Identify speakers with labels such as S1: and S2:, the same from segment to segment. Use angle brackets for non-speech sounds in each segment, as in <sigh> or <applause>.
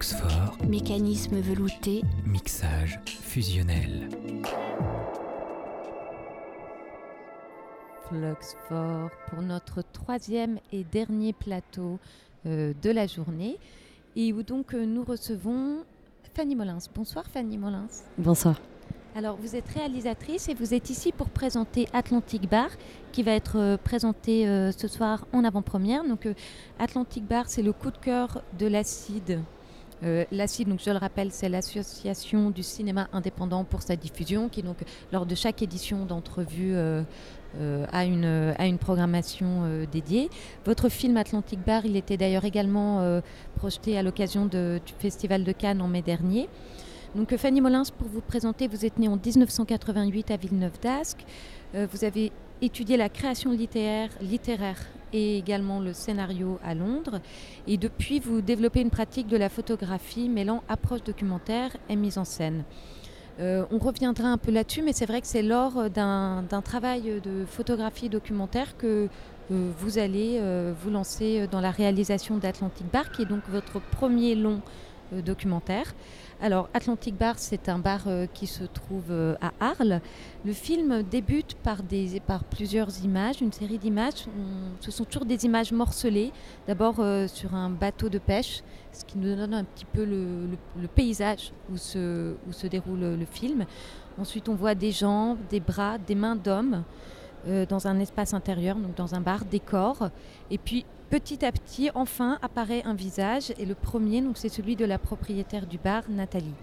S1: Fluxfort,
S2: Mécanisme velouté,
S1: mixage fusionnel.
S3: Fluxfort pour notre troisième et dernier plateau euh, de la journée et où donc euh, nous recevons Fanny Molins. Bonsoir Fanny Molins.
S4: Bonsoir.
S3: Alors vous êtes réalisatrice et vous êtes ici pour présenter Atlantic Bar qui va être euh, présenté euh, ce soir en avant-première. Donc euh, Atlantic Bar c'est le coup de cœur de l'Acide. Euh, L'Acide, donc je le rappelle, c'est l'association du cinéma indépendant pour sa diffusion qui donc lors de chaque édition d'entrevue euh, euh, a, une, programmation euh, dédiée. Votre film Atlantic Bar, il était d'ailleurs également euh, projeté à l'occasion du Festival de Cannes en mai dernier. Donc Fanny Molins, pour vous présenter, vous êtes née en 1988 à Villeneuve d'Ascq. Euh, vous avez étudié la création littéraire, et également le scénario à Londres. Et depuis, vous développez une pratique de la photographie mêlant approche documentaire et mise en scène. Euh, on reviendra un peu là-dessus, mais c'est vrai que c'est lors d'un travail de photographie documentaire que euh, vous allez euh, vous lancer dans la réalisation d'Atlantic Bar, qui est donc votre premier long documentaire. Alors, Atlantic Bar, c'est un bar euh, qui se trouve euh, à Arles. Le film débute par, plusieurs images, une série d'images. Ce sont toujours des images morcelées. D'abord euh, sur un bateau de pêche, ce qui nous donne un petit peu le, paysage où se, déroule le film. Ensuite, on voit des jambes, des bras, des mains d'hommes euh, dans un espace intérieur, donc dans un bar, des. Et puis, petit à petit, enfin, apparaît un visage. Et le premier, c'est celui de la propriétaire du bar, Nathalie.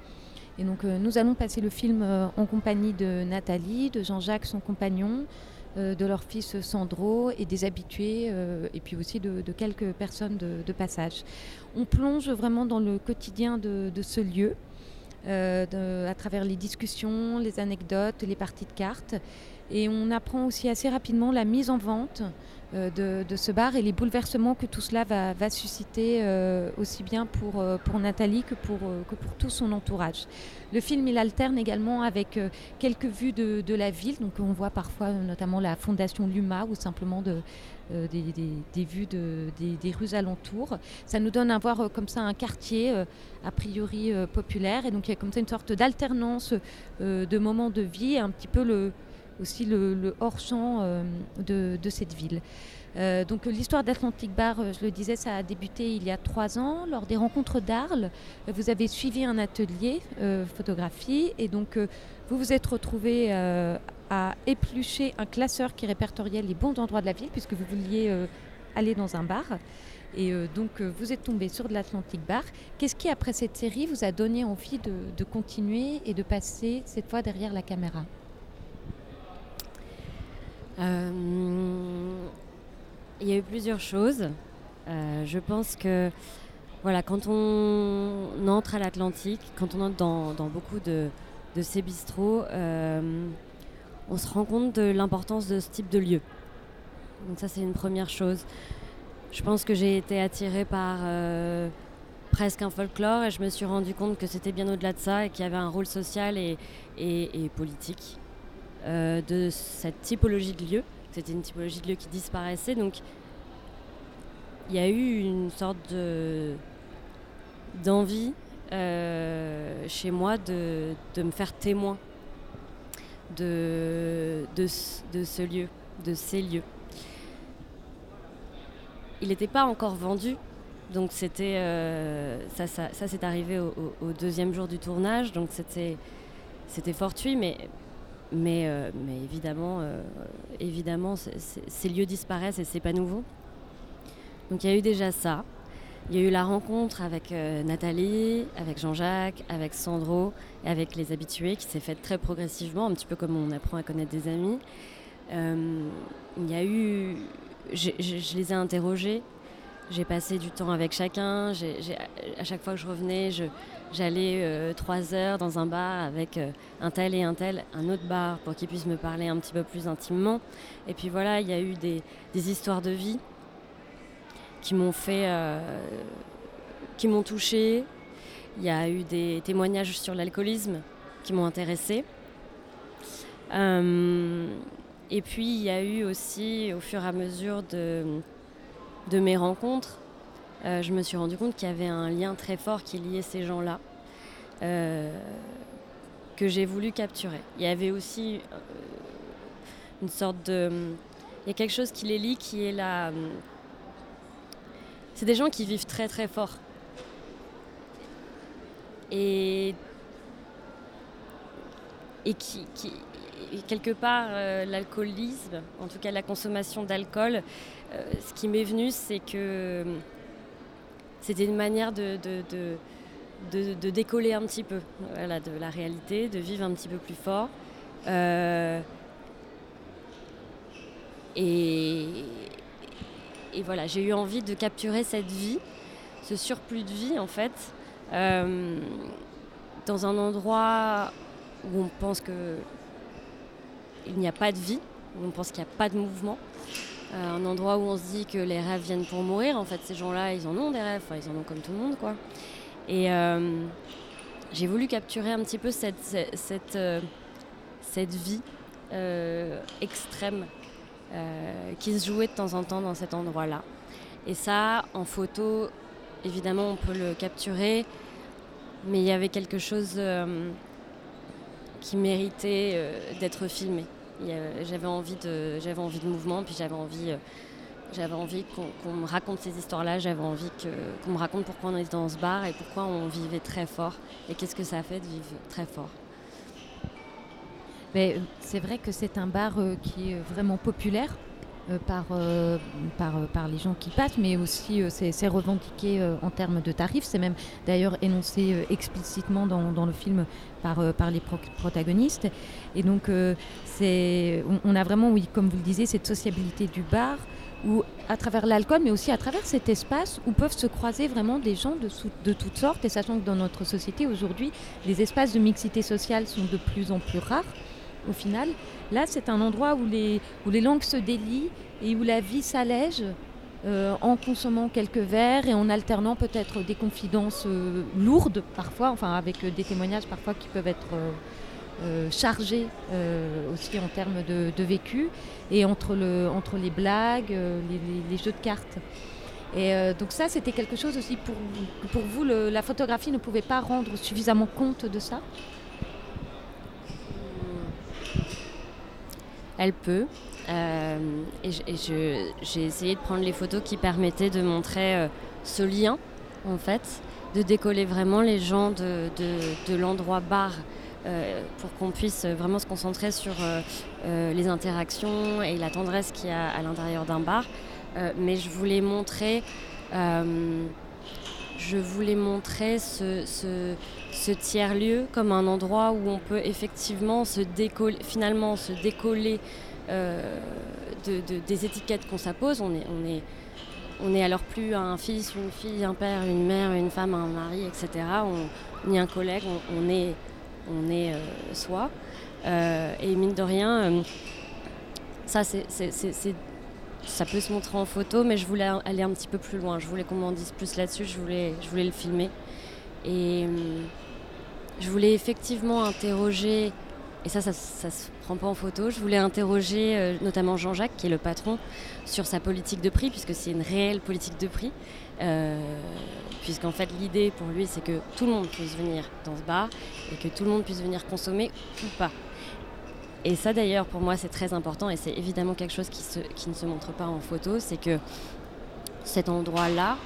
S3: Et donc, euh, nous allons passer le film euh, en compagnie de Nathalie, de Jean-Jacques, son compagnon, euh, de leur fils Sandro et des habitués, et puis aussi de, quelques personnes de, passage. On plonge vraiment dans le quotidien de, ce lieu, à travers les discussions, les anecdotes, les parties de cartes. Et on apprend aussi assez rapidement la mise en vente euh, de, ce bar et les bouleversements que tout cela va, susciter euh, aussi bien pour, euh, pour Nathalie que pour, que pour tout son entourage. Le film, il alterne également avec quelques vues de, de la ville. Donc on voit parfois notamment la fondation Luma ou simplement de, des, des- vues de- des, des rues alentours. Ça nous donne à voir comme ça un quartier a priori populaire. Et donc il y a comme ça une sorte d'alternance de moments de vie, un petit peu le, aussi le, hors-champ euh, de, cette ville. Euh, donc l'histoire d'Atlantic Bar, euh, je le disais, ça a débuté il y a trois ans lors des rencontres d'Arles. Vous avez suivi un atelier photographie et donc vous vous êtes retrouvé à éplucher un classeur qui répertoriait les bons endroits de la ville puisque vous vouliez aller dans un bar. Et donc vous êtes tombé sur de l'Atlantic Bar. Qu'est-ce qui, après cette série, vous a donné envie de, continuer et de passer cette fois derrière la caméra?
S4: Il y a eu plusieurs choses. Euh, je pense que voilà, quand on entre à l'Atlantique, quand on entre dans, beaucoup de, ces bistrots, euh, on se rend compte de l'importance de ce type de lieu. Donc ça, c'est une première chose. Je pense que j'ai été attirée par euh, presque un folklore et je me suis rendu compte que c'était bien au-delà de ça et qu'il y avait un rôle social et politique euh, de cette typologie de lieu. C'était une typologie de lieu qui disparaissait. Donc il y a eu une sorte de d'envie euh, chez moi de, me faire témoin de, ce- lieu, de ces lieux. Il n'était pas encore vendu, donc c'était euh, ça, ça, c'est arrivé au deuxième jour du tournage, donc c'était c'était fortuit, mais mais, euh, mais évidemment euh, évidemment ces lieux disparaissent et c'est pas nouveau. Donc il y a eu déjà ça. Il y a eu la rencontre avec euh, Nathalie, avec Jean-Jacques, avec Sandro et avec les habitués qui s'est faite très progressivement, un petit peu comme on apprend à connaître des amis. Il y a eu. je les ai interrogés. J'ai passé du temps avec chacun. À chaque fois que je revenais, je- j'allais euh, trois heures dans un bar avec euh, un tel et un tel, un autre bar pour qu'ils puissent me parler un petit peu plus intimement. Et puis voilà, il y a eu des, histoires de vie qui m'ont fait, euh, qui m'ont touché. Il y a eu des témoignages sur l'alcoolisme qui m'ont intéressée. Et puis il y a eu aussi, au fur et à mesure de mes rencontres, je me suis rendu compte qu'il y avait un lien très fort qui liait ces gens-là, que j'ai voulu capturer. Il y avait aussi une sorte de... Il y a quelque chose qui les lie qui est la... C'est des gens qui vivent très très fort. Et et qui, quelque part, euh, l'alcoolisme, en tout cas la consommation d'alcool, euh, ce qui m'est venu, c'est que c'était une manière de, de, décoller un petit peu de la réalité, de vivre un petit peu plus fort. Euh, et, et, voilà, j'ai eu envie de capturer cette vie, ce surplus de vie en fait, dans un endroit où on pense que il n'y a pas de vie, où on pense qu'il n'y a pas de mouvement. Euh, un endroit où on se dit que les rêves viennent pour mourir. En fait, ces gens-là, ils en ont des rêves, ils en ont comme tout le monde, quoi. Et euh, j'ai voulu capturer un petit peu cette, cette, euh, cette, vie extrême qui se jouait de temps en temps dans cet endroit-là. Et ça, en photo, évidemment, on peut le capturer, mais il y avait quelque chose qui méritait euh, d'être filmé. J'avais envie, de, j'avais envie de mouvement, puis j'avais envie, euh, j'avais envie qu'on, me raconte ces histoires-là, j'avais envie qu'on me raconte pourquoi on était dans ce bar et pourquoi on vivait très fort et qu'est-ce que ça fait de vivre très fort.
S3: Mais euh, c'est vrai que c'est un bar qui est vraiment populaire euh, par, euh, par, euh, par, les gens qui passent, mais aussi c'est revendiqué en termes de tarifs. C'est même d'ailleurs énoncé explicitement dans, dans, le film par, par les protagonistes. Et donc, c'est on, a vraiment, oui, comme vous le disiez, cette sociabilité du bar où à travers l'alcool, mais aussi à travers cet espace où peuvent se croiser vraiment des gens de, de toutes sortes, et sachant que dans notre société aujourd'hui, les espaces de mixité sociale sont de plus en plus rares au final. Là, c'est un endroit où les, langues se délient et où la vie s'allège euh, en consommant quelques verres et en alternant peut-être des confidences euh, lourdes parfois, enfin avec euh, des témoignages parfois qui peuvent être chargés aussi en termes de, vécu, et entre les blagues, les, jeux de cartes. Et donc ça, c'était quelque chose aussi pour, pour vous, la photographie ne pouvait pas rendre suffisamment compte de ça?
S4: Elle peut. Euh, et, j'ai essayé de prendre les photos qui permettaient de montrer euh, ce lien, en fait, de décoller vraiment les gens de, l'endroit bar euh, pour qu'on puisse vraiment se concentrer sur les interactions et la tendresse qu'il y a à l'intérieur d'un bar. mais je voulais montrer, je voulais montrer ce, ce tiers-lieu comme un endroit où on peut effectivement se décoller, finalement se décoller euh, de, des étiquettes qu'on s'impose. On est, on, est, on est alors plus un fils, une fille, un père, une mère, une femme, un mari, etc. On, ni un collègue, on, est, on est euh, soi. Euh, et mine de rien, ça, c'est, ça peut se montrer en photo, mais je voulais aller un petit peu plus loin. Je voulais qu'on m'en dise plus là-dessus, je voulais, je voulais le filmer. Et je voulais effectivement interroger, et ça, ça, ne se prend pas en photo, je voulais interroger euh, notamment Jean-Jacques, qui est le patron, sur sa politique de prix, puisque c'est une réelle politique de prix. Euh, puisqu'en fait l'idée pour lui c'est que tout le monde puisse venir dans ce bar et que tout le monde puisse venir consommer ou pas. Et ça d'ailleurs pour moi c'est très important et c'est évidemment quelque chose qui, qui ne se montre pas en photo, c'est que cet endroit-là,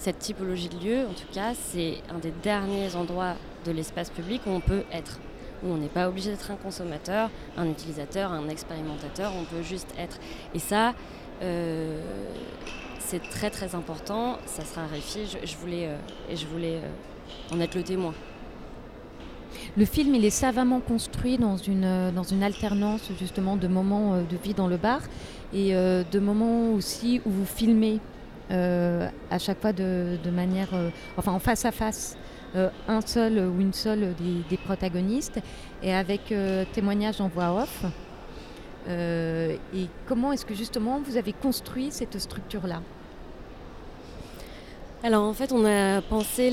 S4: cette typologie de lieu en tout cas, c'est un des derniers endroits de l'espace public où on peut être, où on n'est pas obligé d'être un consommateur, un utilisateur, un expérimentateur, on peut juste être. Et ça, euh, c'est très très important, ça sera raréfie, je, je voulais, euh, et je voulais euh, en être le témoin.
S3: Le film, il est savamment construit dans une, dans une alternance justement de moments de vie dans le bar et de moments aussi où vous filmez à chaque fois de, manière, enfin en face à face. Euh, un seul ou une seule des, protagonistes et avec euh, témoignage en voix off. Euh, et comment est-ce que justement vous avez construit cette structure-là?
S4: Alors en fait, on a pensé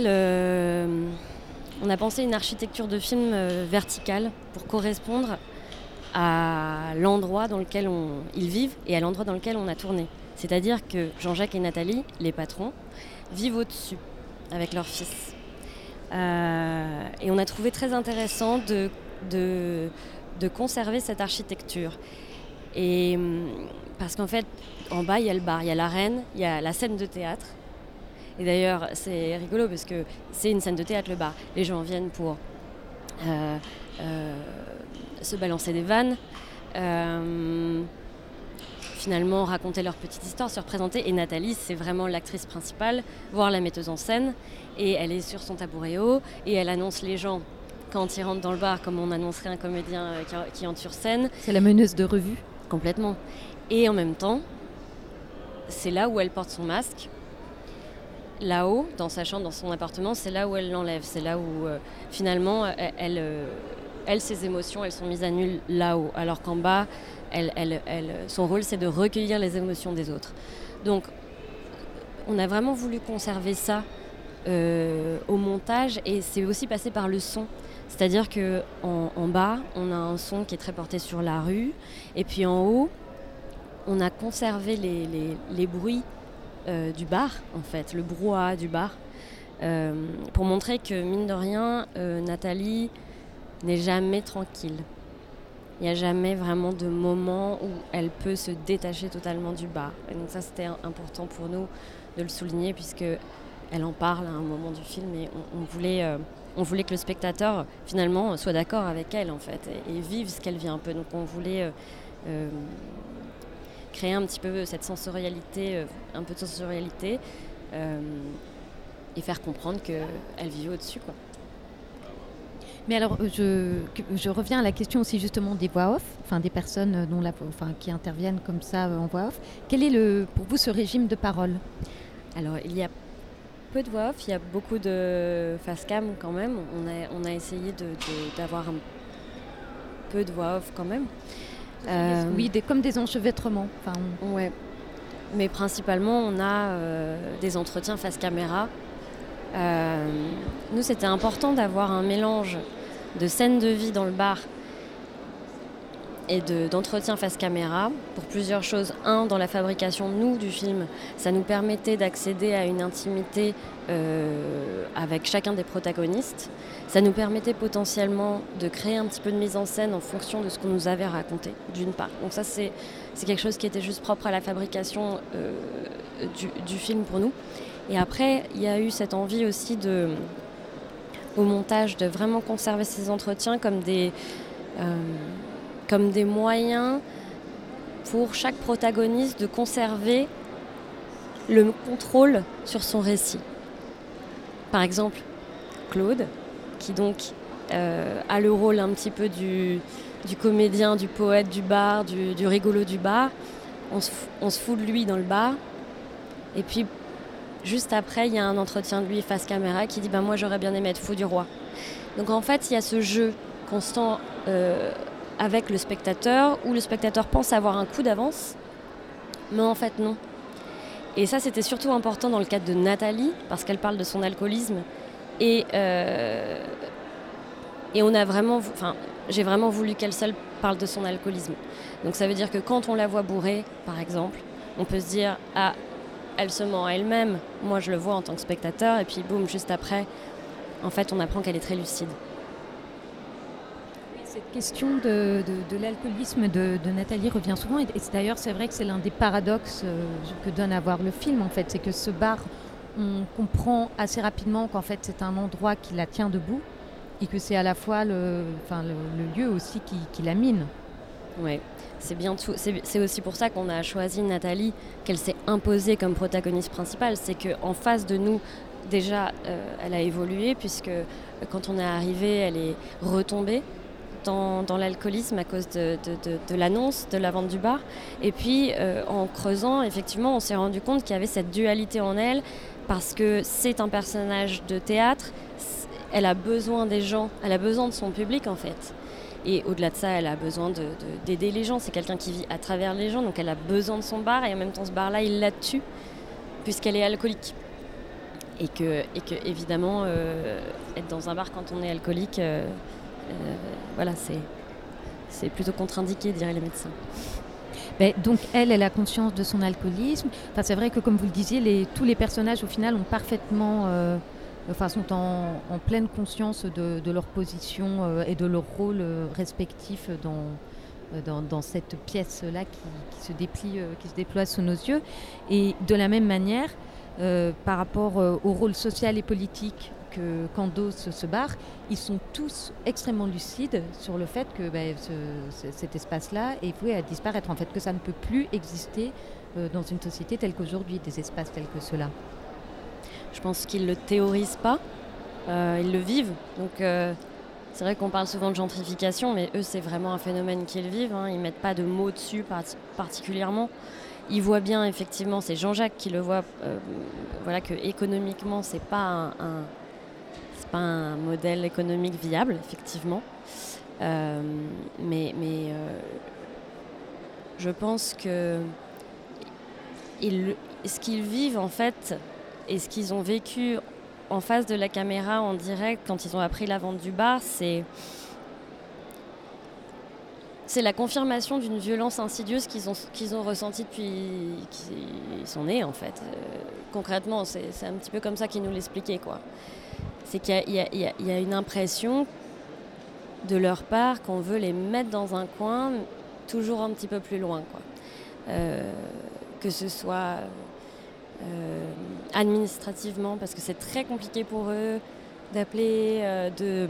S4: on a pensé une architecture de film verticale pour correspondre à l'endroit dans lequel ils vivent et à l'endroit dans lequel on a tourné. C'est-à-dire que Jean-Jacques et Nathalie, les patrons, vivent au-dessus avec leur fils. Euh, et on a trouvé très intéressant de, conserver cette architecture. Hum, parce qu'en fait, en bas, il y a le bar, il y a l'arène, il y a la scène de théâtre. Et d'ailleurs, c'est rigolo parce que c'est une scène de théâtre, le bar. Les gens viennent pour euh, euh, se balancer des vannes, finalement raconter leur petite histoire, se représenter. Et Nathalie, c'est vraiment l'actrice principale, voire la metteuse en scène. Et elle est sur son tabouret haut et elle annonce les gens quand ils rentrent dans le bar, comme on annoncerait un comédien qui, qui entre sur scène.
S3: C'est la meneuse de revue
S4: Complètement. Et en même temps, c'est là où elle porte son masque. Là-haut, dans sa chambre, dans son appartement, c'est là où elle l'enlève. C'est là où euh, finalement, elle, elle, euh, elle, ses émotions, elles sont mises à nul là-haut. Alors qu'en bas, son rôle, c'est de recueillir les émotions des autres. Donc, on a vraiment voulu conserver ça euh, au montage et c'est aussi passé par le son. C'est-à-dire que en, bas, on a un son qui est très porté sur la rue, et puis en haut, on a conservé les, bruits euh, du bar, en fait, le brouhaha du bar, euh, pour montrer que, mine de rien, Nathalie n'est jamais tranquille. Il n'y a jamais vraiment de moment où elle peut se détacher totalement du bar. Et donc ça, c'était important pour nous de le souligner, puisque elle en parle à un moment du film, et on, voulait... Euh, on voulait que le spectateur finalement soit d'accord avec elle en fait et, vive ce qu'elle vit un peu. Donc on voulait euh, euh, créer un petit peu cette sensorialité, un peu de sensorialité et faire comprendre qu'elle vivait au-dessus. Quoi.
S3: Mais alors, je, je, reviens à la question aussi justement des voix off, enfin des personnes dont la, enfin, qui interviennent comme ça en voix off. Quel est le, pour vous ce régime de parole?
S4: Alors, il y a peu de voix off, il y a beaucoup de face cam quand même. On a, on a essayé d'avoir de, de, un peu de voix off quand même.
S3: Euh, oui, des, comme des enchevêtrements. Enfin,
S4: on... Ouais. Mais principalement, on a euh, des entretiens face caméra. Euh, nous, c'était important d'avoir un mélange de scènes de vie dans le bar et d'entretien de, face caméra pour plusieurs choses. Un, dans la fabrication, nous, du film, ça nous permettait d'accéder à une intimité euh, avec chacun des protagonistes. Ça nous permettait potentiellement de créer un petit peu de mise en scène en fonction de ce qu'on nous avait raconté, d'une part. Donc ça, c'est quelque chose qui était juste propre à la fabrication euh, du, film pour nous. Et après, il y a eu cette envie aussi de, au montage de vraiment conserver ces entretiens comme des... Euh, comme des moyens pour chaque protagoniste de conserver le contrôle sur son récit. Par exemple, Claude, qui donc euh, a le rôle un petit peu du, du, comédien, du poète du bar, du, rigolo du bar, on se, on se, fout de lui dans le bar, et puis juste après, il y a un entretien de lui face caméra qui dit ben, Moi j'aurais bien aimé être fou du roi. Donc en fait, il y a ce jeu constant. Euh, avec le spectateur, où le spectateur pense avoir un coup d'avance, mais en fait non. Et ça, c'était surtout important dans le cadre de Nathalie, parce qu'elle parle de son alcoolisme. Et, euh, et on a vraiment, enfin, j'ai vraiment voulu qu'elle seule parle de son alcoolisme. Donc ça veut dire que quand on la voit bourrée, par exemple, on peut se dire ah, elle se ment à elle-même. Moi, je le vois en tant que spectateur, et puis boum, juste après, en fait, on apprend qu'elle est très lucide
S3: cette question de, l'alcoolisme de, Nathalie revient souvent. Et, d'ailleurs, c'est vrai que c'est l'un des paradoxes euh, que donne à voir le film, en fait. C'est que ce bar, on comprend assez rapidement qu'en fait, c'est un endroit qui la tient debout et que c'est à la fois le, lieu aussi qui la mine.
S4: Oui, c'est aussi pour ça qu'on a choisi Nathalie, qu'elle s'est imposée comme protagoniste principale. C'est qu'en face de nous, déjà, euh, elle a évolué, puisque quand on est arrivé, elle est retombée dans, l'alcoolisme à cause de l'annonce de la vente du bar. Et puis, euh, en creusant, effectivement, on s'est rendu compte qu'il y avait cette dualité en elle, parce que c'est un personnage de théâtre, elle a besoin des gens, elle a besoin de son public en fait. Et au-delà de ça, elle a besoin d'aider les gens. C'est quelqu'un qui vit à travers les gens, donc elle a besoin de son bar, et en même temps, ce bar-là, il la tue, puisqu'elle est alcoolique. Et que, et que évidemment, euh, être dans un bar quand on est alcoolique, euh, euh, voilà, c'est plutôt contre-indiqué, diraient les médecins.
S3: Ben, donc elle, elle a conscience de son alcoolisme. Enfin, c'est vrai que comme vous le disiez, tous les personnages au final ont parfaitement, enfin, sont en, pleine conscience de, leur position euh, et de leur rôle euh, respectif dans, cette pièce-là qui, se euh, qui se déploie sous nos yeux. Et de la même manière, par rapport au rôle social et politique que qu'endosse ce, bar, ils sont tous extrêmement lucides sur le fait que ben, ce- ce- cet espace-là est voué à disparaître, en fait, que ça ne peut plus exister dans une société telle qu'aujourd'hui, des espaces tels que ceux-là.
S4: Je pense qu'ils ne le théorisent pas, euh, ils le vivent. Donc euh, c'est vrai qu'on parle souvent de gentrification, mais eux c'est vraiment un phénomène qu'ils vivent. hein. Ils mettent pas de mots dessus par- particulièrement. Ils voient bien effectivement, c'est Jean-Jacques qui le voit, euh, voilà que économiquement c'est pas un, pas un modèle économique viable effectivement. Mais mais je pense que ils, ce qu'ils vivent en fait et ce qu'ils ont vécu en face de la caméra en direct quand ils ont appris la vente du bar, c'est c'est la confirmation d'une violence insidieuse qu'ils ont, qu'ils ont ressentie depuis qu'ils sont nés en fait. Euh, concrètement, c'est c'est un petit peu comme ça qu'ils nous l'expliquaient quoi. C'est qu'il y a- il y, a- une impression de leur part qu'on veut les mettre dans un coin, toujours un petit peu plus loin quoi. Euh, que ce soit administrativement, parce que c'est très compliqué pour eux d'appeler, euh, de,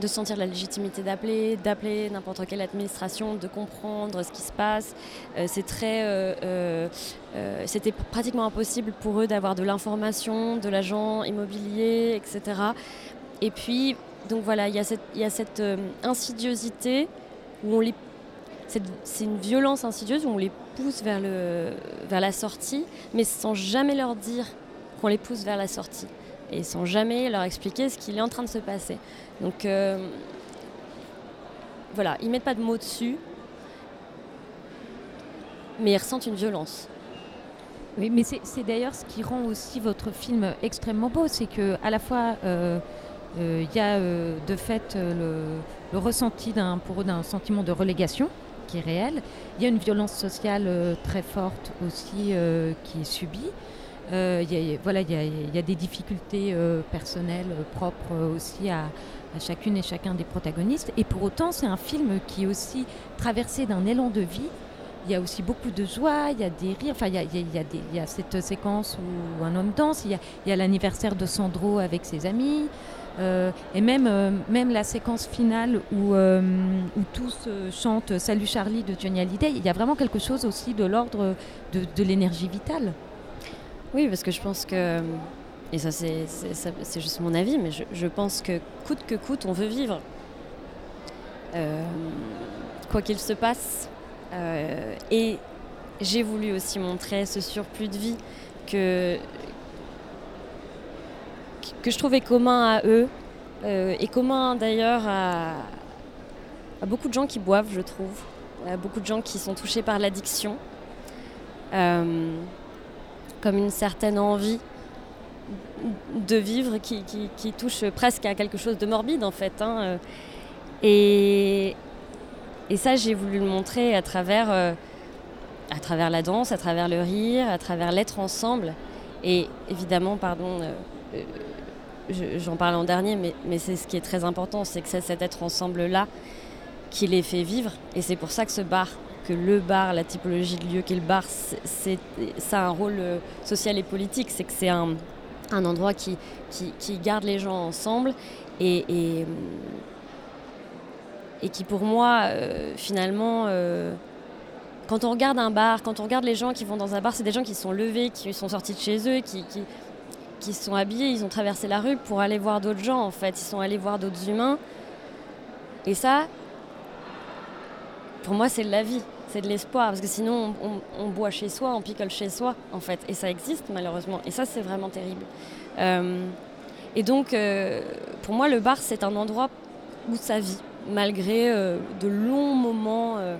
S4: de sentir la légitimité d'appeler, d'appeler n'importe quelle administration, de comprendre ce qui se passe. Euh, c'est très, euh, euh, euh, c'était pratiquement impossible pour eux d'avoir de l'information, de l'agent immobilier, etc. Et puis, donc voilà, il y a cette, y a cette euh, insidiosité où on les c'est une violence insidieuse où on les pousse vers, le, vers la sortie, mais sans jamais leur dire qu'on les pousse vers la sortie. Et sans jamais leur expliquer ce qu'il est en train de se passer. Donc euh, voilà, ils mettent pas de mots dessus, mais ils ressentent une violence.
S3: Oui, mais c'est d'ailleurs ce qui rend aussi votre film extrêmement beau, c'est que à la fois euh, euh, il y a de fait le, le ressenti d'un pour eux d'un sentiment de relégation Il y a une violence sociale euh, très forte aussi euh, qui est subie. Voilà, il y, a- des difficultés euh, personnelles propres aussi à, à chacune et chacun des protagonistes. Et pour autant, c'est un film qui est aussi traversé d'un élan de vie. Il y a aussi beaucoup de joie, il y a des rires. Enfin, il y a, cette séquence où un homme danse. Il y a, l'anniversaire de Sandro avec ses amis. Euh, et même, euh, même la séquence finale où, euh, tous chantent Salut Charlie de Johnny Hallyday, il y a vraiment quelque chose aussi de l'ordre de, l'énergie vitale.
S4: Oui, parce que je pense que, et ça c'est- juste mon avis, mais je, pense que coûte que coûte, on veut vivre. Quoi qu'il se passe. Euh, et j'ai voulu aussi montrer ce surplus de vie que, que je trouvais commun à eux, euh, et commun d'ailleurs à, beaucoup de gens qui boivent, je trouve, à beaucoup de gens qui sont touchés par l'addiction. Euh, comme une certaine envie de vivre qui, touche presque à quelque chose de morbide en fait. hein. Et, et ça, j'ai voulu le montrer à travers, euh, à travers la danse, à travers le rire, à travers l'être ensemble. Et évidemment, pardon, euh, euh, je- j'en parle en dernier, mais, mais c'est ce qui est très important, c'est que c'est cet être ensemble-là qui les fait vivre. Et c'est pour ça que ce bar, que le bar, la typologie de lieu qu'est le bar, ça a un rôle social et politique. C'est que c'est un, endroit qui, qui, garde les gens ensemble et, et qui, pour moi, euh, finalement, euh, quand on regarde un bar, quand on regarde les gens qui vont dans un bar, c'est des gens qui sont levés, qui sont sortis de chez eux, qui, qui, sont habillés, ils ont traversé la rue pour aller voir d'autres gens, en fait. Ils sont allés voir d'autres humains. Et ça, pour moi, c'est de la vie, c'est de l'espoir. Parce que sinon, on, boit chez soi, on picole chez soi, en fait. Et ça existe, malheureusement. Et ça, c'est vraiment terrible. Euh, et donc, pour moi, le bar, c'est un endroit où ça vit, malgré euh, de longs moments euh,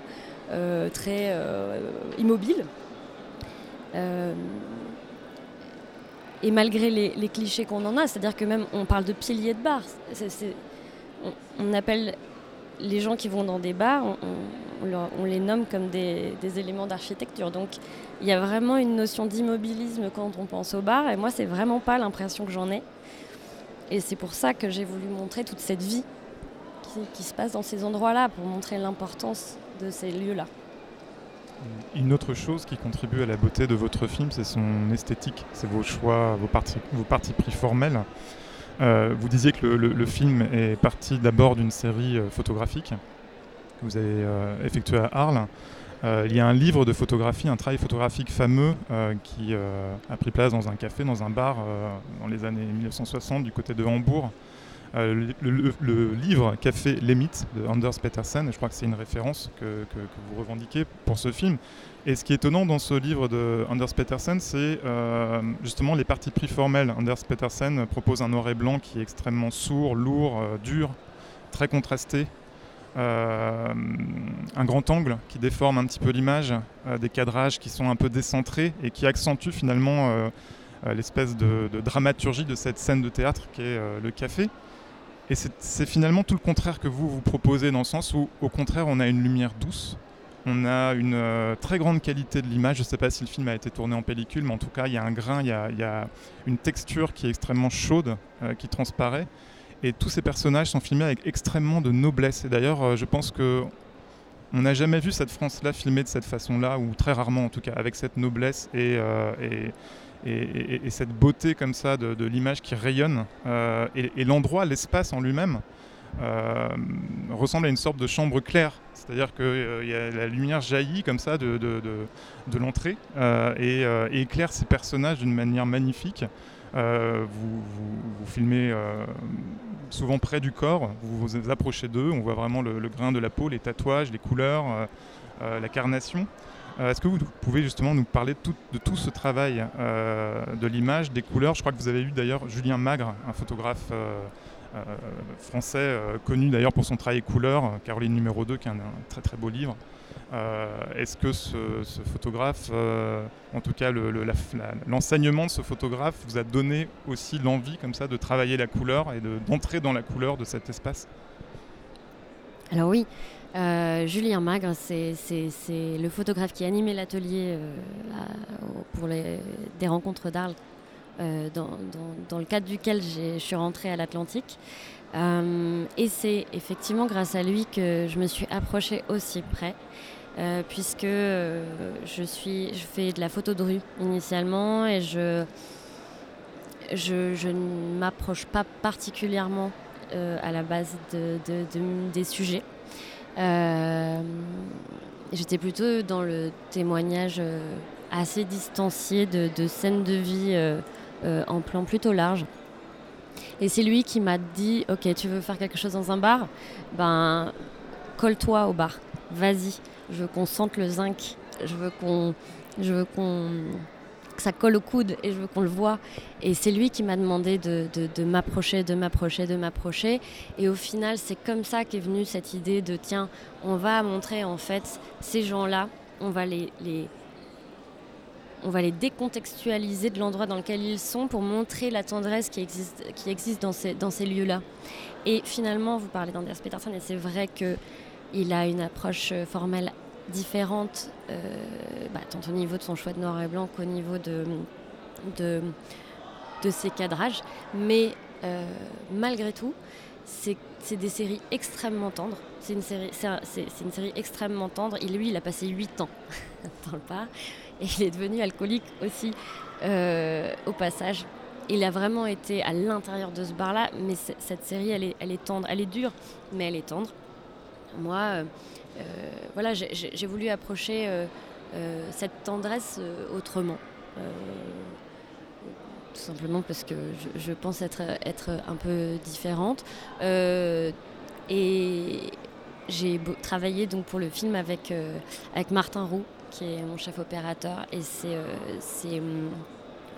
S4: euh, très immobiles. Et malgré les, clichés qu'on en a, c'est-à-dire que même on parle de piliers de bar. On, appelle les gens qui vont dans des bars, on, les nomme comme des, éléments d'architecture. Donc il y a vraiment une notion d'immobilisme quand on pense au bar, et moi, c'est vraiment pas l'impression que j'en ai. Et c'est pour ça que j'ai voulu montrer toute cette vie qui se passe dans ces endroits-là, pour montrer l'importance de ces lieux-là.
S5: Une autre chose qui contribue à la beauté de votre film, c'est son esthétique, c'est vos choix, vos parties, vos parties pris formels. Euh, vous disiez que le, film est parti d'abord d'une série euh, photographique que vous avez euh, effectuée à Arles. il y a un livre de photographie, un travail photographique fameux qui a pris place dans un café, dans un bar dans les années 1960 du côté de Hambourg. Le, le, livre Café Les mythes de Anders Petersen, et je crois que c'est une référence que, vous revendiquez pour ce film. Et ce qui est étonnant dans ce livre de Anders Petersen, c'est euh, justement les parties pris formelles. Anders Petersen propose un noir et blanc qui est extrêmement sourd, lourd, euh, dur, très contrasté. Euh, un grand angle qui déforme un petit peu l'image, des cadrages qui sont un peu décentrés et qui accentuent finalement l'espèce de, de, dramaturgie de cette scène de théâtre qui est le café. Et c'est finalement tout le contraire que vous vous proposez dans le sens où, au contraire, on a une lumière douce, on a une euh, très grande qualité de l'image. Je ne sais pas si le film a été tourné en pellicule, mais en tout cas, il y a un grain, il y a, une texture qui est extrêmement chaude, euh, qui transparaît. Et tous ces personnages sont filmés avec extrêmement de noblesse. Et d'ailleurs, euh, je pense que on n'a jamais vu cette France-là filmée de cette façon-là, ou très rarement en tout cas, avec cette noblesse et, cette beauté comme ça de, l'image qui rayonne. et l'endroit, l'espace en lui-même, euh, ressemble à une sorte de chambre claire. C'est-à-dire que euh, la lumière jaillit comme ça de, l'entrée euh, et, éclaire ces personnages d'une manière magnifique. Vous, vous, filmez souvent près du corps, vous vous approchez d'eux, on voit vraiment le, grain de la peau, les tatouages, les couleurs, la carnation. Est-ce que vous pouvez justement nous parler de tout, ce travail de l'image, des couleurs? Je crois que vous avez eu d'ailleurs Julien Magre, un photographe euh, français, euh, connu d'ailleurs pour son travail couleur, euh, Caroline numéro 2, qui est un, très très beau livre. Est-ce que ce, photographe, en tout cas l'enseignement de ce photographe, vous a donné aussi l'envie comme ça de travailler la couleur et d'entrer dans la couleur de cet espace?
S4: Alors oui, Julien Magre, c'est le photographe qui a animé l'atelier pour les, des rencontres d'Arles euh, dans, le cadre duquel je suis rentrée à l'Atlantique. Euh, et c'est effectivement grâce à lui que je me suis approchée aussi près. Euh, puisque je, fais de la photo de rue initialement et je, ne m'approche pas particulièrement à la base de, des sujets. J'étais plutôt dans le témoignage assez distancié de, de scènes de vie euh, en plan plutôt large. Et c'est lui qui m'a dit Ok, tu veux faire quelque chose dans un bar? Ben, colle-toi au bar. Vas-y. Je veux qu'on sente le zinc. Je veux qu'on. Je veux qu'on que ça colle au coude et je veux qu'on le voit. Et c'est lui qui m'a demandé de, m'approcher, de m'approcher, de m'approcher. Et au final, c'est comme ça qu'est venue cette idée de tiens, on va montrer en fait ces gens-là, on va les, on va les décontextualiser de l'endroit dans lequel ils sont pour montrer la tendresse qui existe, qui existe dans ces, dans ces lieux-là. Et finalement, vous parlez d'Andreas Peterson, et c'est vrai qu'il a une approche euh, formelle différente, euh, bah, tant au niveau de son choix de noir et blanc qu'au niveau de, de, ses cadrages. Mais euh, malgré tout, c'est des séries extrêmement tendres. C'est une, série, une série extrêmement tendre. Et lui, il a passé 8 ans <laughs> dans le parc. Et il est devenu alcoolique aussi euh, au passage. Il a vraiment été à l'intérieur de ce bar-là, mais cette série, elle est, elle est tendre. Elle est dure, mais elle est tendre. Moi, voilà, j'ai voulu approcher cette tendresse autrement. tout simplement parce que je, pense être, être un peu différente. et j'ai travaillé donc pour le film avec, avec Martin Roux, qui est mon chef opérateur. Et c'est euh, hum,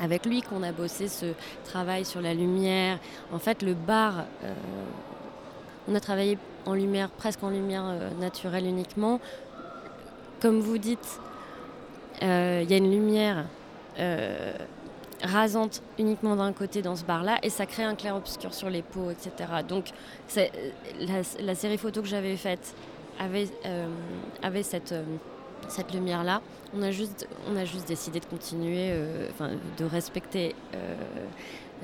S4: avec lui qu'on a bossé ce travail sur la lumière. En fait, le bar, euh, on a travaillé en lumière, presque en lumière euh, naturelle uniquement. Comme vous dites, il y a une lumière rasante uniquement d'un côté dans ce bar-là et ça crée un clair-obscur sur les peaux, etc. Donc la, série photo que j'avais faite avait, cette, lumière-là. On a, juste, on a juste décidé de continuer, de respecter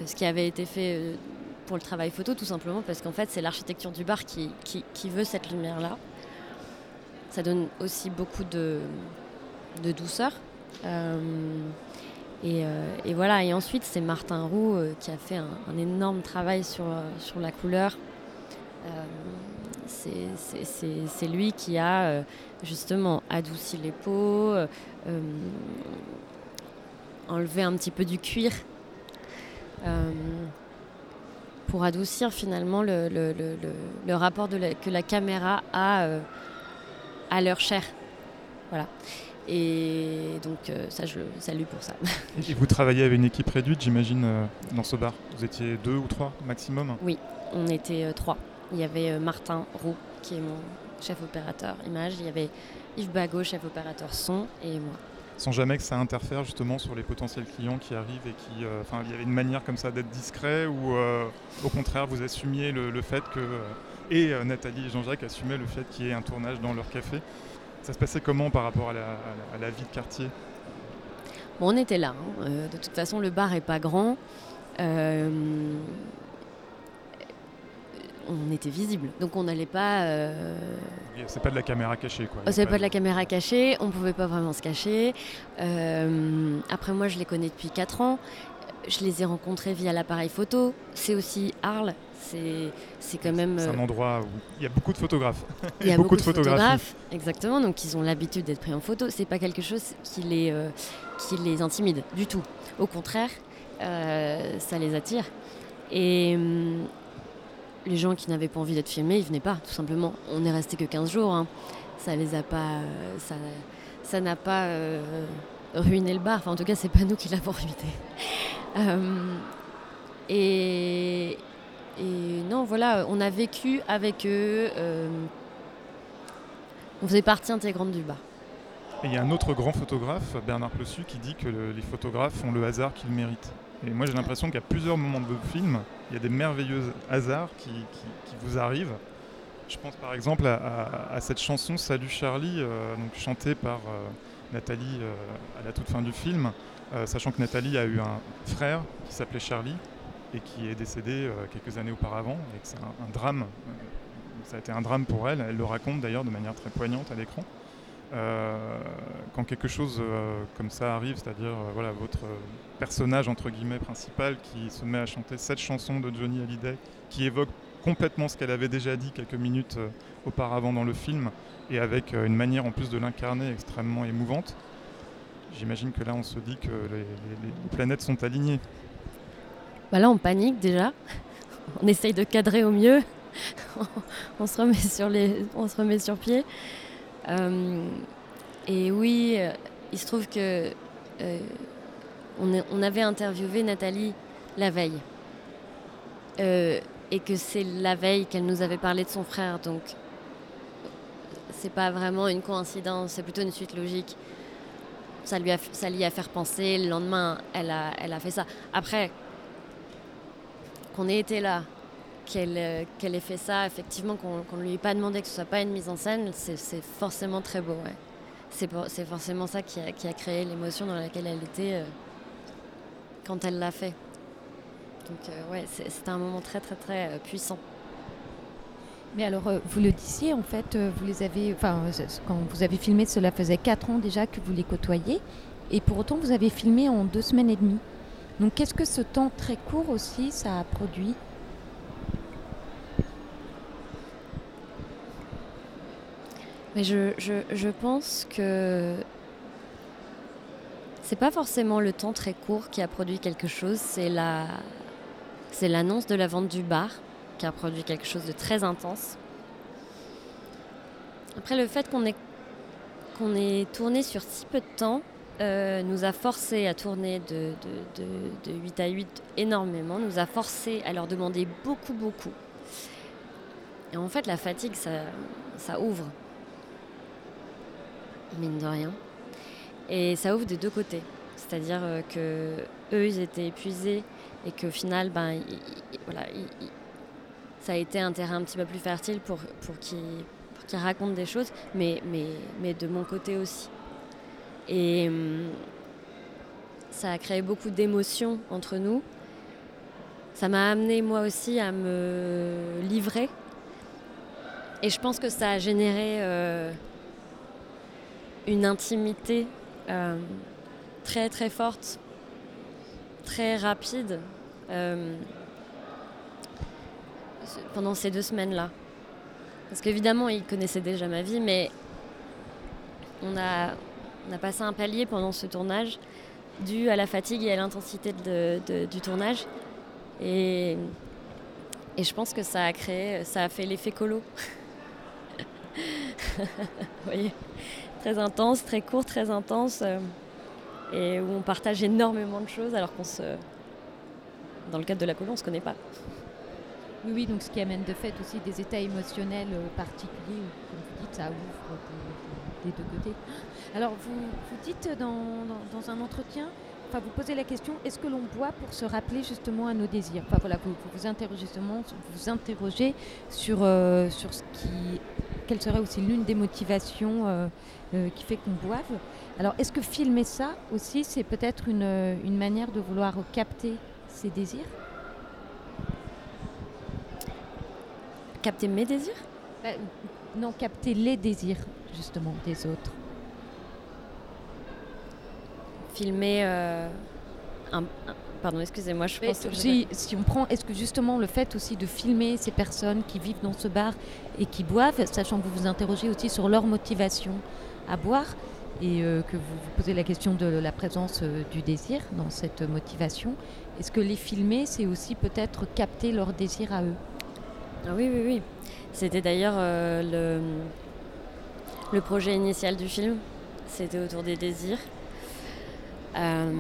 S4: ce qui avait été fait pour le travail photo, tout simplement parce qu'en fait, c'est l'architecture du bar qui, veut cette lumière-là. Ça donne aussi beaucoup de, douceur. Euh, et, voilà, et ensuite c'est Martin Roux euh, qui a fait un, énorme travail euh, sur la couleur. c'est lui qui a justement adouci les peaux, enlevé un petit peu du cuir pour adoucir finalement le, le, rapport de que la caméra a à leur chair. Voilà. Et donc euh, ça, je le salue pour ça. <laughs>
S5: Et vous travaillez avec une équipe réduite, j'imagine, euh, dans ce bar Vous étiez deux ou trois maximum
S4: Oui, on était euh, trois. Il y avait Martin Roux, qui est mon chef opérateur image. Il y avait Yves Bagot, chef opérateur son, et moi.
S5: Sans jamais que ça interfère justement sur les potentiels clients qui arrivent et qui... Enfin, il y avait une manière comme ça d'être discret ou au contraire, vous assumiez le, fait que... et Nathalie et Jean-Jacques assumaient le fait qu'il y ait un tournage dans leur café ça se passait comment par rapport à la, vie de quartier?
S4: On était là. Hein. Euh, de toute façon, le bar est pas grand. Euh, on était visible, donc on n'allait pas. Euh...
S5: C'est pas de la caméra cachée, quoi.
S4: C'est pas, de la caméra cachée. On pouvait pas vraiment se cacher. Euh, après, moi, je les connais depuis 4 ans. Je les ai rencontrés via l'appareil photo. C'est aussi Arles c'est quand même.
S5: C'est un euh, endroit où il y a beaucoup de photographes. <laughs>
S4: Il y a beaucoup, de photographes. Exactement, donc ils ont l'habitude d'être pris en photo. C'est pas quelque chose qui les, euh, qui les intimide du tout. Au contraire, ça les attire. Et hum, les gens qui n'avaient pas envie d'être filmés, ils venaient pas, tout simplement. On n'est resté que 15 jours. Hein. Ça les a pas. ça, ça n'a pas ruiné le bar. Enfin, en tout cas, c'est pas nous qui l'avons <laughs> ruiné. Hum, et, non, voilà, on a vécu avec eux. Euh, on faisait partie intégrante du bar.
S5: Et il y a un autre grand photographe, Bernard Plessu, qui dit que les photographes ont le hasard qu'ils méritent. Et moi, j'ai l'impression qu'à plusieurs moments de film, il y a des merveilleux hasards qui, vous arrivent. Je pense par exemple à, cette chanson Salut Charlie, euh, donc chantée par euh, Nathalie à la toute fin du film, sachant que Nathalie a eu un frère qui s'appelait Charlie et qui est décédée euh, quelques années auparavant et que c'est un, drame. Euh, ça a été un drame pour elle. Elle le raconte d'ailleurs de manière très poignante à l'écran. Euh, quand quelque chose comme ça arrive, c'est-à-dire voilà votre personnage entre guillemets principal qui se met à chanter cette chanson de Johnny Hallyday qui évoque complètement ce qu'elle avait déjà dit quelques minutes auparavant dans le film et avec une manière en plus de l'incarner extrêmement émouvante. J'imagine que là on se dit que les planètes sont alignées.
S4: Bah là, on panique déjà. <laughs> On essaye de cadrer au mieux. <laughs> on, se remet sur les, on se remet sur pied. Euh, et oui, euh, il se trouve que euh, on, avait interviewé Nathalie la veille. et que c'est la veille qu'elle nous avait parlé de son frère. Donc, c'est pas vraiment une coïncidence, c'est plutôt une suite logique. Ça lui a, ça lui a fait penser. Le lendemain, elle a, elle a fait ça. Après, qu'on ait été là, qu'elle euh, qu'elle ait fait ça, effectivement, qu'on ne lui ait pas demandé que ce soit pas une mise en scène, c'est forcément très beau. Ouais. C'est forcément ça qui a, qui a créé l'émotion dans laquelle elle était euh, quand elle l'a fait. Donc euh, ouais, c'était un moment très très très puissant.
S3: Mais alors, vous le disiez, en fait, vous les avez, enfin, quand vous avez filmé, cela faisait 4 ans déjà que vous les côtoyez, et pour autant, vous avez filmé en deux semaines et demie. Donc qu'est-ce que ce temps très court aussi, ça a produit?
S4: Mais je, je, je pense que c'est pas forcément le temps très court qui a produit quelque chose, c'est la c'est l'annonce de la vente du bar qui a produit quelque chose de très intense. Après le fait qu'on ait qu'on ait tourné sur si peu de temps, euh, nous a forcé à tourner de, de, de, 8 à 8 énormément, nous a forcé à leur demander beaucoup, beaucoup. Et en fait, la fatigue, ça, ça ouvre, mine de rien. Et ça ouvre des deux côtés. C'est-à-dire euh, que eux, ils étaient épuisés et qu'au final, ben, voilà, ça a été un terrain un petit peu plus fertile pour, pour qu'ils qui racontent des choses, mais, mais, mais de mon côté aussi. Et hum, ça a créé beaucoup d'émotions entre nous. Ça m'a amené moi aussi à me livrer. Et je pense que ça a généré euh, une intimité euh, très très forte, très rapide euh, pendant ces deux semaines-là. Parce qu'évidemment, il connaissait déjà ma vie, mais on a, on passé un palier pendant ce tournage dû à la fatigue et à l'intensité du tournage. Et, et je pense que ça a créé, ça a fait l'effet colo. <laughs> Vous voyez? Très intense, très court, très intense. Euh, et où on partage énormément de choses alors qu'on se. Dans le cadre de la colo, on ne se connaît pas.
S3: Oui, oui, donc ce qui amène de fait aussi des états émotionnels euh, particuliers, comme vous dites, ça ouvre des deux côtés. Alors, vous, vous dites dans, dans, un entretien, enfin, vous posez la question est-ce que l'on boit pour se rappeler justement à nos désirs? Enfin, voilà, vous vous interrogez justement, vous interrogez sur, euh, sur ce qui. Quelle serait aussi l'une des motivations euh, qui fait qu'on boive. Alors, est-ce que filmer ça aussi, c'est peut-être une, une manière de vouloir capter ces désirs?
S4: Capter mes désirs?
S3: Bah, Non, capter les désirs, justement, des autres.
S4: Filmer euh, un, Pardon, excusez-moi, je pense que
S3: si, si, on prend, est-ce que justement le fait aussi de filmer ces personnes qui vivent dans ce bar et qui boivent, sachant que vous vous interrogez aussi sur leur motivation à boire et euh, que vous vous posez la question de la présence euh, du désir dans cette motivation, est-ce que les filmer, c'est aussi peut-être capter leur désir à eux?
S4: Ah oui, oui, oui. C'était d'ailleurs euh, le, projet initial du film. C'était autour des désirs. Euh,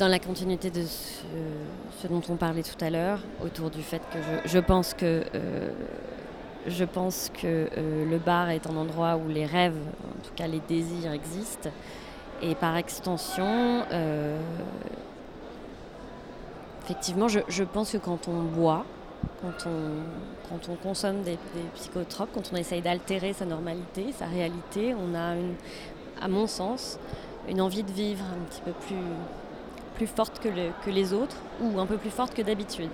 S4: dans la continuité de ce, dont on parlait tout à l'heure, autour du fait que je, pense que, euh, je pense que le bar est un endroit où les rêves, en tout cas les désirs existent. Et par extension, effectivement, je pense que quand on boit, quand on, quand on consomme des, psychotropes, quand on essaye d'altérer sa normalité, sa réalité, on a, une, à mon sens, une envie de vivre un petit peu plus, plus forte que, les autres ou un peu plus forte que d'habitude.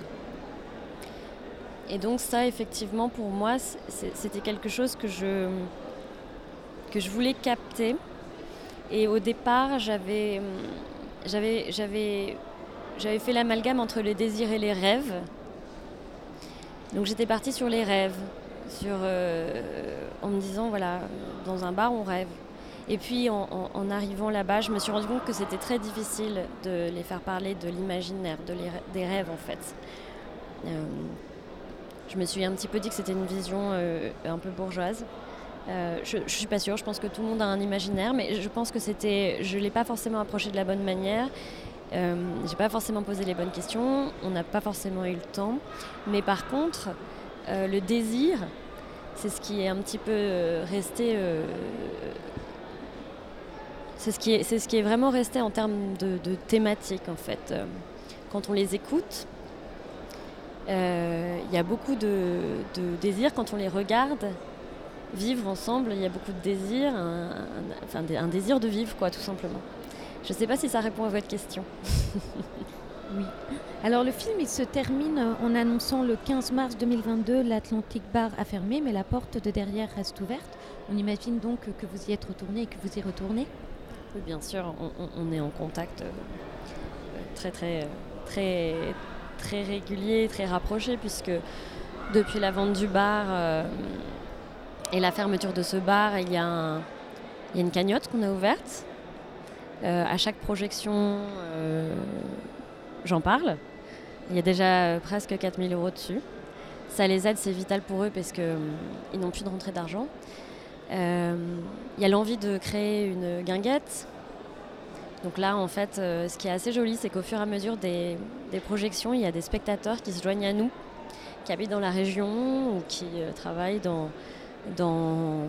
S4: Et donc ça, effectivement, pour moi, c'était quelque chose que je, que je voulais capter. Et au départ, j'avais fait l'amalgame entre les désirs et les rêves. Donc j'étais partie sur les rêves, sur, euh, en me disant, voilà, dans un bar, on rêve. Et puis en, arrivant là-bas, je me suis rendu compte que c'était très difficile de les faire parler de l'imaginaire, de des rêves en fait. Euh, je me suis un petit peu dit que c'était une vision euh, un peu bourgeoise. je, ne suis pas sûre, je pense que tout le monde a un imaginaire, mais je pense que c'était, je l'ai pas forcément approché de la bonne manière. Euh, j'ai pas forcément posé les bonnes questions, on n'a pas forcément eu le temps. Mais par contre, euh, le désir, c'est ce qui est un petit peu euh, resté. Euh, c'est ce, qui est, vraiment resté en termes de, thématique en fait. Quand on les écoute, il y a beaucoup de, désir quand on les regarde vivre ensemble, il y a beaucoup de désir, enfin, un désir de vivre, quoi, tout simplement. Je ne sais pas si ça répond à votre question. <laughs>
S3: oui. Alors le film, il se termine en annonçant le 15 mars 2022 l'Atlantic Bar a fermé, mais la porte de derrière reste ouverte. On imagine donc que vous y êtes retourné et que vous y retournez
S4: Bien sûr, on, est en contact euh, très très très très régulier, très rapproché, puisque depuis la vente du bar euh, et la fermeture de ce bar, il y a, une cagnotte qu'on a ouverte euh, à chaque projection, euh, j'en parle. Il y a déjà presque 4000 euros dessus. Ça les aide, c'est vital pour eux parce qu'ils n'ont plus de rentrée d'argent. Il y a l'envie de créer une guinguette. Donc là, en fait, ce qui est assez joli, c'est qu'au fur et à mesure des, projections, il y a des spectateurs qui se joignent à nous, qui habitent dans la région ou qui travaillent dans, dans,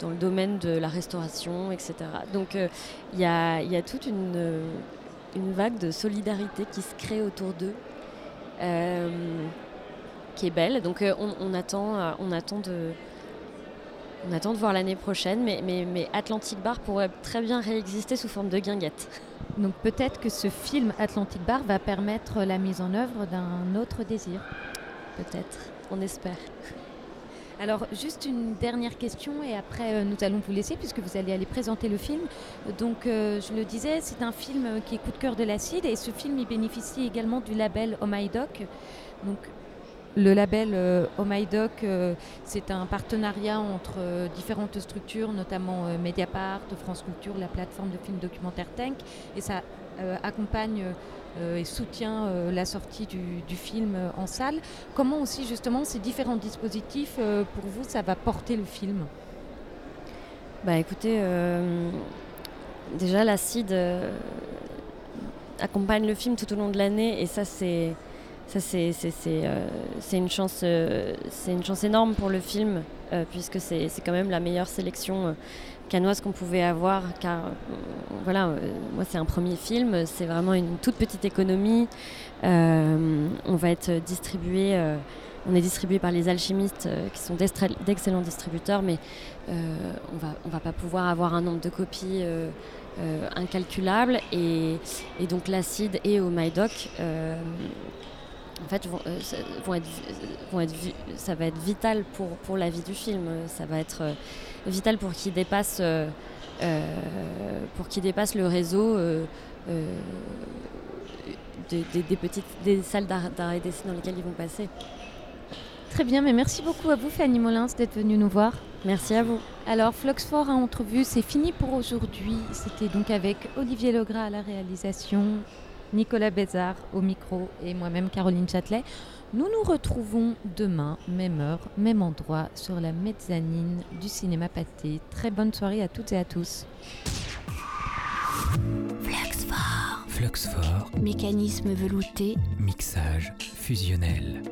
S4: dans le domaine de la restauration, etc. Donc euh, il y, a, toute une, vague de solidarité qui se crée autour d'eux. Euh, qui est belle. Donc on, on, attend, on attend de on attend de voir l'année prochaine, mais, mais, mais, Atlantic Bar pourrait très bien réexister sous forme de guinguette. <laughs>
S3: Donc peut-être que ce film Atlantic Bar va permettre la mise en œuvre d'un autre désir.
S4: Peut-être, on espère. <laughs>
S3: Alors juste une dernière question et après euh, nous allons vous laisser puisque vous allez aller présenter le film. Donc euh, je le disais, c'est un film qui est coup de cœur de l'acide et ce film il bénéficie également du label Oh My Doc. Donc le label euh, Oh My Doc, euh, c'est un partenariat entre euh, différentes structures, notamment Mediapart, France Culture, la plateforme de films documentaires Tank, et ça accompagne et soutient la sortie du, film en salle. Comment aussi justement ces différents dispositifs, pour vous, ça va porter le film?
S4: Bah écoutez, déjà l'acide euh, accompagne le film tout au long de l'année. Et ça c'est ça euh, c'est une chance euh, c'est une chance énorme pour le film euh, puisque c'est quand même la meilleure sélection canoise qu'on pouvait avoir car voilà moi c'est un premier film c'est vraiment une toute petite économie on va être distribué on est distribué par les alchimistes qui sont d'excellents distributeurs mais on va on va pas pouvoir avoir un nombre de copies incalculable et, et donc l'acide et au MyDoc en fait vont, euh, ça- vont être, vont être vi- ça va être vital pour, pour la vie du film ça va être euh, vital pour qu'il dépasse euh, euh, pour qu'il dépasse le réseau euh, euh, des, des- des petites des salles et d'essai dans lesquelles ils vont passer
S3: Très bien, mais merci beaucoup à vous Fanny Molins d'être venue nous voir.
S4: merci à vous
S3: Alors, Floxfort à entrevue, c'est fini pour aujourd'hui. C'était donc avec Olivier Legras à la réalisation, Nicolas Bézard au micro et moi-même Caroline Châtelet. Nous nous retrouvons demain, même heure, même endroit, sur la mezzanine du cinéma Pâté. Très bonne soirée à toutes et à tous.
S2: Fluxfort,
S1: Fluxfort,
S2: mécanisme velouté,
S1: mixage fusionnel.